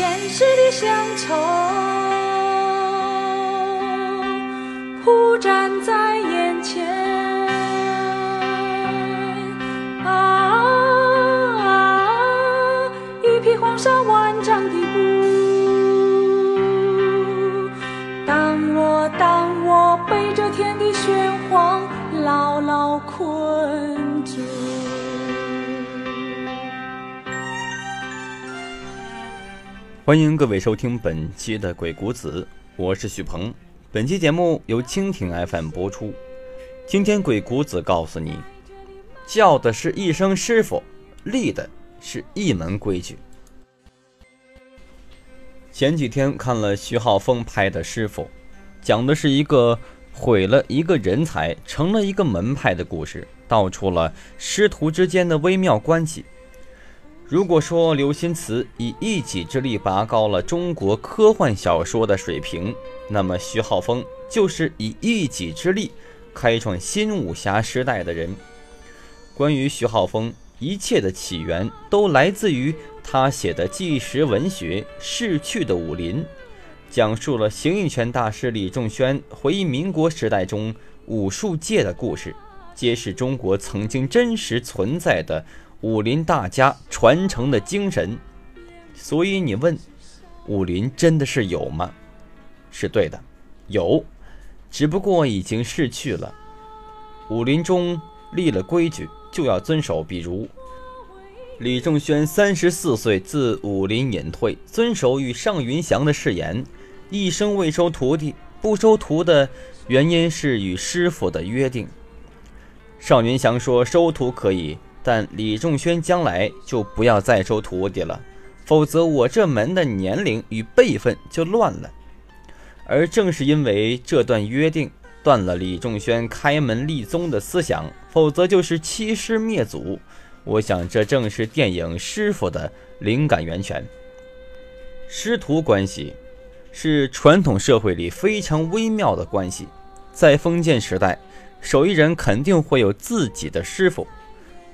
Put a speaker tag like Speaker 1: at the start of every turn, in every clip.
Speaker 1: 前世的乡愁，铺展在眼前。啊，一匹黄沙万丈的布，当我当我背着天地玄黄牢牢困
Speaker 2: 欢迎各位收听本期的《鬼谷子》，我是许鹏。本期节目由蜻蜓 FM 播出。今天鬼谷子告诉你，叫的是一声师傅，立的是一门规矩。前几天看了徐浩峰拍的《师傅》，讲的是一个毁了一个人才，成了一个门派的故事，道出了师徒之间的微妙关系。如果说刘心慈以一己之力拔高了中国科幻小说的水平，那么徐浩峰就是以一己之力开创新武侠时代的人。关于徐浩峰，一切的起源都来自于他写的纪实文学《逝去的武林》，讲述了形意拳大师李仲轩回忆民国时代中武术界的故事，揭示中国曾经真实存在的。武林大家传承的精神，所以你问，武林真的是有吗？是对的，有，只不过已经逝去了。武林中立了规矩就要遵守，比如李仲轩三十四岁自武林隐退，遵守与尚云祥的誓言，一生未收徒弟。不收徒的原因是与师傅的约定。尚云祥说收徒可以。但李仲轩将来就不要再收徒弟了，否则我这门的年龄与辈分就乱了。而正是因为这段约定，断了李仲轩开门立宗的思想，否则就是欺师灭祖。我想，这正是电影《师傅》的灵感源泉。师徒关系是传统社会里非常微妙的关系，在封建时代，手艺人肯定会有自己的师傅。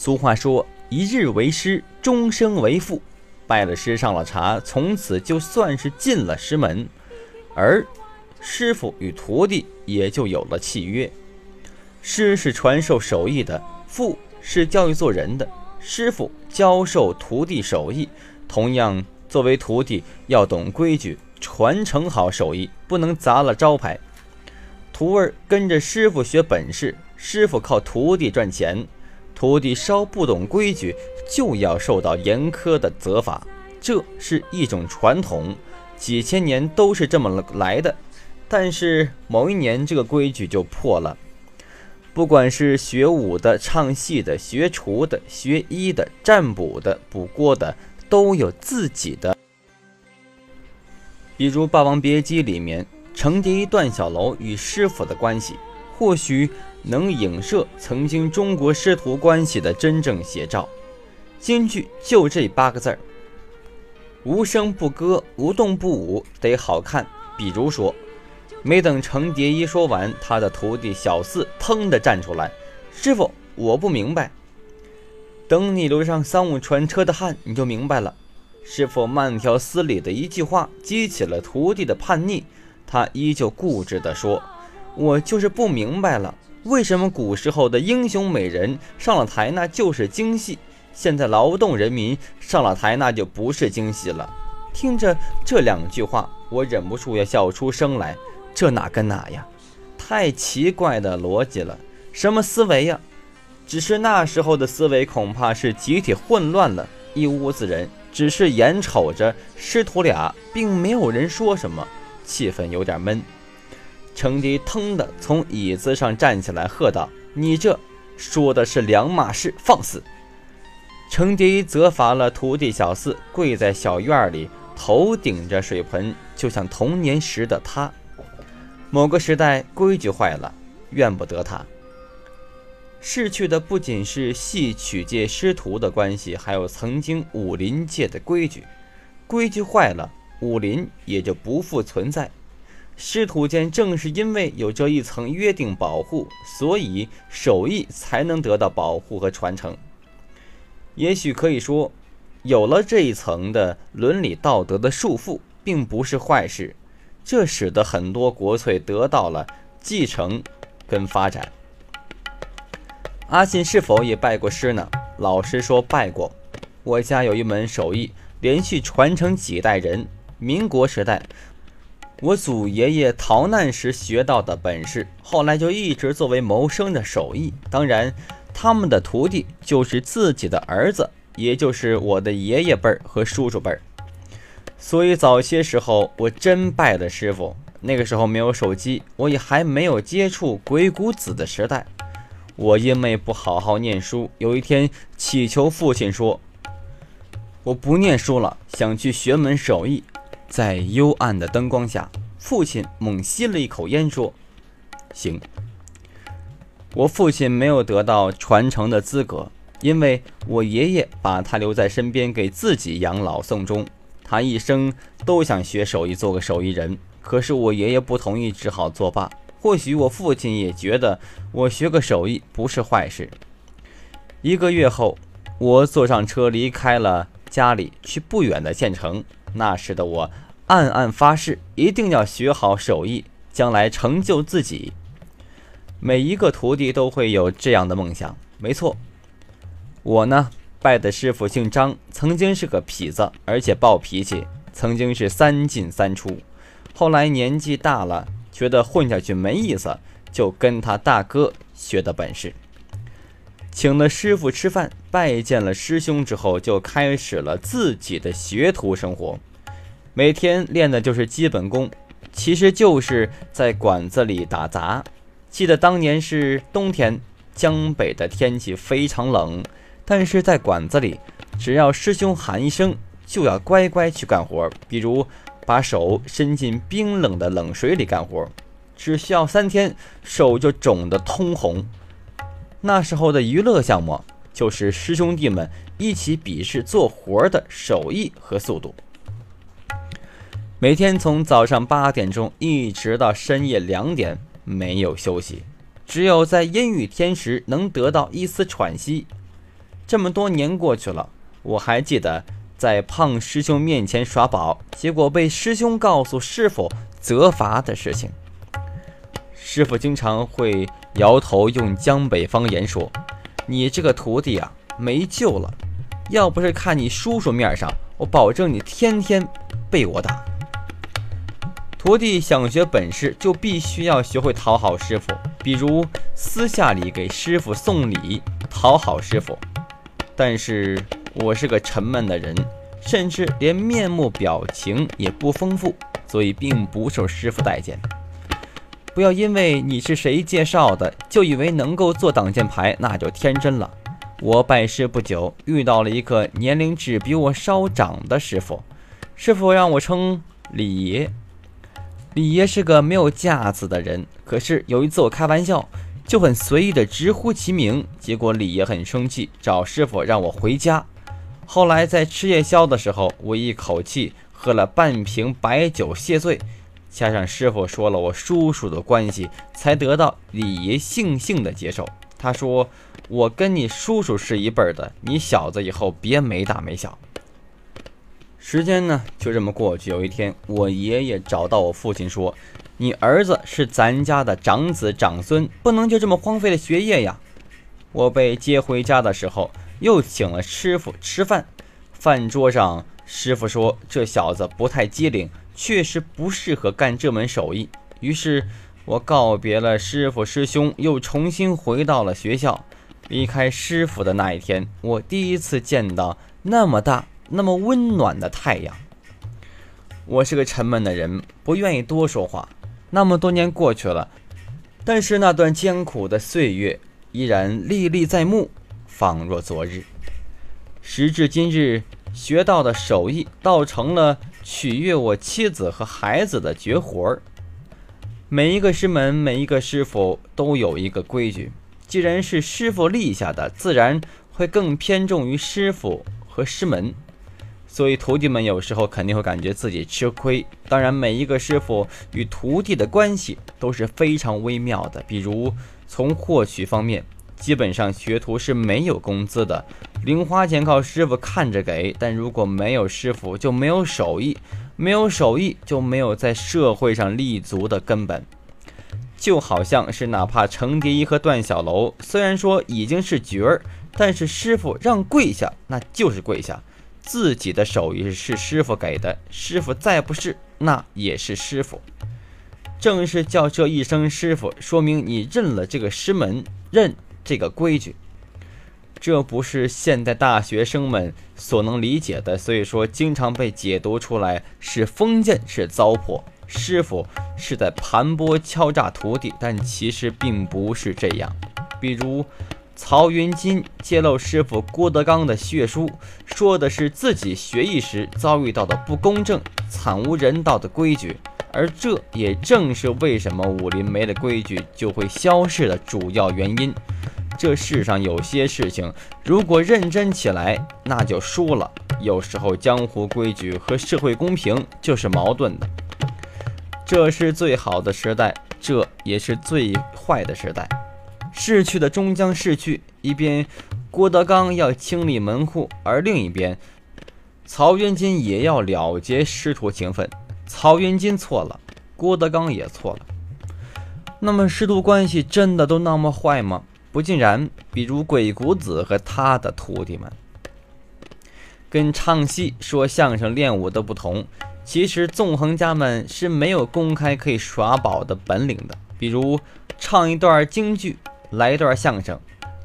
Speaker 2: 俗话说：“一日为师，终生为父。”拜了师，上了茶，从此就算是进了师门，而师傅与徒弟也就有了契约。师是传授手艺的，父是教育做人的。师傅教授徒弟手艺，同样作为徒弟要懂规矩，传承好手艺，不能砸了招牌。徒儿跟着师傅学本事，师傅靠徒弟赚钱。徒弟稍不懂规矩，就要受到严苛的责罚，这是一种传统，几千年都是这么来的。但是某一年，这个规矩就破了。不管是学武的、唱戏的、学厨的、学医的、占卜的、卜锅的，都有自己的。比如《霸王别姬》里面，程蝶衣、段小楼与师傅的关系，或许。能影射曾经中国师徒关系的真正写照，京剧就这八个字儿：无声不歌，无动不舞，得好看。比如说，没等程蝶衣说完，他的徒弟小四腾的站出来：“师傅，我不明白。”等你流上三五船车的汗，你就明白了。师傅慢条斯理的一句话，激起了徒弟的叛逆。他依旧固执地说：“我就是不明白了。”为什么古时候的英雄美人上了台那就是京戏，现在劳动人民上了台那就不是京戏了？听着这两句话，我忍不住要笑出声来。这哪跟哪呀？太奇怪的逻辑了，什么思维呀？只是那时候的思维恐怕是集体混乱了，一屋子人只是眼瞅着师徒俩，并没有人说什么，气氛有点闷。程迪腾的从椅子上站起来，喝道：“你这说的是两码事，放肆！”程迪责罚了徒弟小四，跪在小院里，头顶着水盆，就像童年时的他。某个时代规矩坏了，怨不得他。逝去的不仅是戏曲界师徒的关系，还有曾经武林界的规矩。规矩坏了，武林也就不复存在。师徒间正是因为有这一层约定保护，所以手艺才能得到保护和传承。也许可以说，有了这一层的伦理道德的束缚，并不是坏事。这使得很多国粹得到了继承跟发展。阿信是否也拜过师呢？老师说，拜过。我家有一门手艺，连续传承几代人。民国时代，我祖爷爷逃难时学到的本事，后来就一直作为谋生的手艺。当然，他们的徒弟就是自己的儿子，也就是我的爷爷辈儿和叔叔辈儿。所以早些时候，我真拜的师傅。那个时候没有手机，我也还没有接触鬼谷子的时代。我因为不好好念书，有一天祈求父亲说：“我不念书了，想去学门手艺。”在幽暗的灯光下，父亲猛吸了一口烟，说：“行。”我父亲没有得到传承的资格，因为我爷爷把他留在身边，给自己养老送终。他一生都想学手艺，做个手艺人。可是我爷爷不同意，只好作罢。或许我父亲也觉得我学个手艺不是坏事。一个月后，我坐上车离开了家里，去不远的县城。那时的我暗暗发誓，一定要学好手艺，将来成就自己。每一个徒弟都会有这样的梦想。没错，我呢，拜的师傅姓张，曾经是个痞子，而且暴脾气，曾经是三进三出。后来年纪大了。觉得混下去没意思，就跟他大哥学的本事，请了师傅吃饭，拜见了师兄之后，就开始了自己的学徒生活。每天练的就是基本功，其实就是在馆子里打杂。记得当年是冬天，江北的天气非常冷，但是在馆子里，只要师兄喊一声，就要乖乖去干活，比如。把手伸进冰冷的冷水里干活，只需要三天，手就肿得通红。那时候的娱乐项目就是师兄弟们一起比试做活的手艺和速度。每天从早上八点钟一直到深夜两点，没有休息，只有在阴雨天时能得到一丝喘息。这么多年过去了，我还记得。在胖师兄面前耍宝，结果被师兄告诉师傅责罚的事情。师傅经常会摇头，用江北方言说：“你这个徒弟啊，没救了。要不是看你叔叔面上，我保证你天天被我打。”徒弟想学本事，就必须要学会讨好师傅，比如私下里给师傅送礼，讨好师傅。但是。我是个沉闷的人，甚至连面目表情也不丰富，所以并不受师傅待见。不要因为你是谁介绍的，就以为能够做挡箭牌，那就天真了。我拜师不久，遇到了一个年龄只比我稍长的师傅，师傅让我称李爷。李爷是个没有架子的人，可是有一次我开玩笑，就很随意的直呼其名，结果李爷很生气，找师傅让我回家。后来在吃夜宵的时候，我一口气喝了半瓶白酒谢罪，加上师傅说了我叔叔的关系，才得到李爷悻悻的接受。他说：“我跟你叔叔是一辈的，你小子以后别没大没小。”时间呢就这么过去。有一天，我爷爷找到我父亲说：“你儿子是咱家的长子长孙，不能就这么荒废了学业呀。”我被接回家的时候。又请了师傅吃饭，饭桌上师傅说：“这小子不太机灵，确实不适合干这门手艺。”于是，我告别了师傅师兄，又重新回到了学校。离开师傅的那一天，我第一次见到那么大、那么温暖的太阳。我是个沉闷的人，不愿意多说话。那么多年过去了，但是那段艰苦的岁月依然历历在目。仿若昨日，时至今日，学到的手艺倒成了取悦我妻子和孩子的绝活儿。每一个师门，每一个师傅都有一个规矩，既然是师傅立下的，自然会更偏重于师傅和师门。所以徒弟们有时候肯定会感觉自己吃亏。当然，每一个师傅与徒弟的关系都是非常微妙的，比如从获取方面。基本上学徒是没有工资的，零花钱靠师傅看着给。但如果没有师傅，就没有手艺，没有手艺就没有在社会上立足的根本。就好像是哪怕程蝶衣和段小楼，虽然说已经是角儿，但是师傅让跪下，那就是跪下。自己的手艺是师傅给的，师傅再不是，那也是师傅。正是叫这一声师傅，说明你认了这个师门，认这个规矩。这不是现代大学生们所能理解的，所以说经常被解读出来是封建，是糟粕。师傅是在盘剥敲诈徒弟，但其实并不是这样。比如。曹云金揭露师傅郭德纲的血书，说的是自己学艺时遭遇到的不公正、惨无人道的规矩，而这也正是为什么武林没了规矩就会消逝的主要原因。这世上有些事情，如果认真起来，那就输了。有时候江湖规矩和社会公平就是矛盾的。这是最好的时代，这也是最坏的时代。逝去的终将逝去，一边郭德纲要清理门户，而另一边曹云金也要了结师徒情分。曹云金错了，郭德纲也错了。那么师徒关系真的都那么坏吗？不尽然。比如鬼谷子和他的徒弟们，跟唱戏、说相声、练武的不同，其实纵横家们是没有公开可以耍宝的本领的。比如唱一段京剧。来一段相声，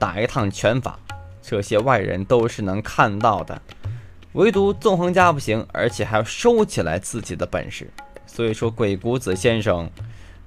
Speaker 2: 打一趟拳法，这些外人都是能看到的，唯独纵横家不行，而且还要收起来自己的本事。所以说，鬼谷子先生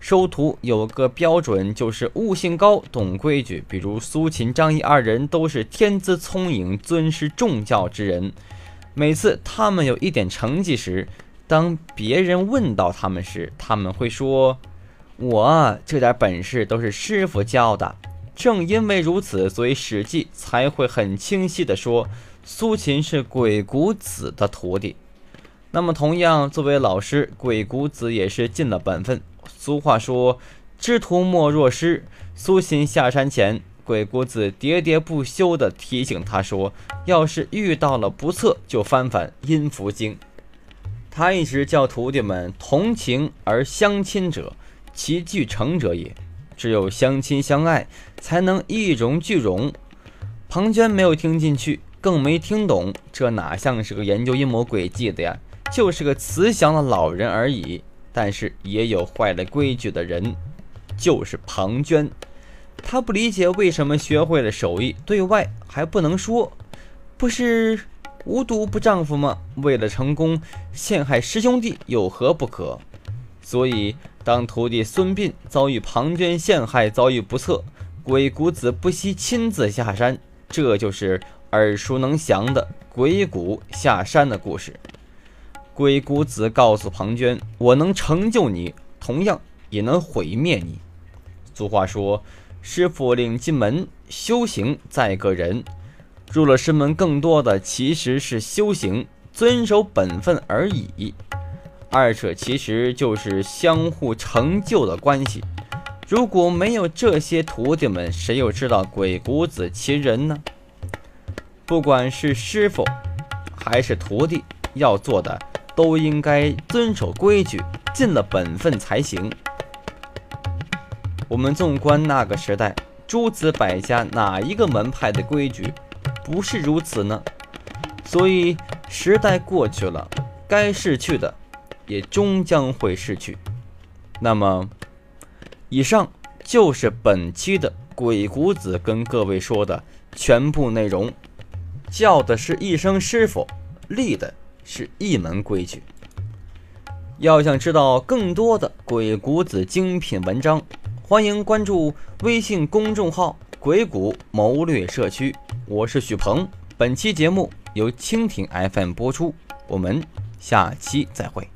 Speaker 2: 收徒有个标准，就是悟性高，懂规矩。比如苏秦、张仪二人都是天资聪颖、尊师重教之人。每次他们有一点成绩时，当别人问到他们时，他们会说。我这点本事都是师傅教的，正因为如此，所以《史记》才会很清晰地说苏秦是鬼谷子的徒弟。那么，同样作为老师，鬼谷子也是尽了本分。俗话说“知徒莫若师”，苏秦下山前，鬼谷子喋喋不休地提醒他说：“要是遇到了不测，就翻翻《阴符经》。”他一直叫徒弟们同情而相亲者。其俱成者也，只有相亲相爱，才能一荣俱荣。庞涓没有听进去，更没听懂，这哪像是个研究阴谋诡计的呀？就是个慈祥的老人而已。但是也有坏了规矩的人，就是庞涓。他不理解为什么学会了手艺，对外还不能说，不是无毒不丈夫吗？为了成功陷害师兄弟，有何不可？所以。当徒弟孙膑遭遇庞涓陷害，遭遇不测，鬼谷子不惜亲自下山，这就是耳熟能详的鬼谷下山的故事。鬼谷子告诉庞涓：“我能成就你，同样也能毁灭你。”俗话说：“师傅领进门，修行在个人。”入了师门，更多的其实是修行，遵守本分而已。二者其实就是相互成就的关系。如果没有这些徒弟们，谁又知道鬼谷子其人呢？不管是师傅还是徒弟，要做的都应该遵守规矩，尽了本分才行。我们纵观那个时代，诸子百家哪一个门派的规矩不是如此呢？所以时代过去了，该逝去的。也终将会逝去。那么，以上就是本期的鬼谷子跟各位说的全部内容。叫的是一声师傅，立的是一门规矩。要想知道更多的鬼谷子精品文章，欢迎关注微信公众号“鬼谷谋略社区”。我是许鹏，本期节目由蜻蜓 FM 播出。我们下期再会。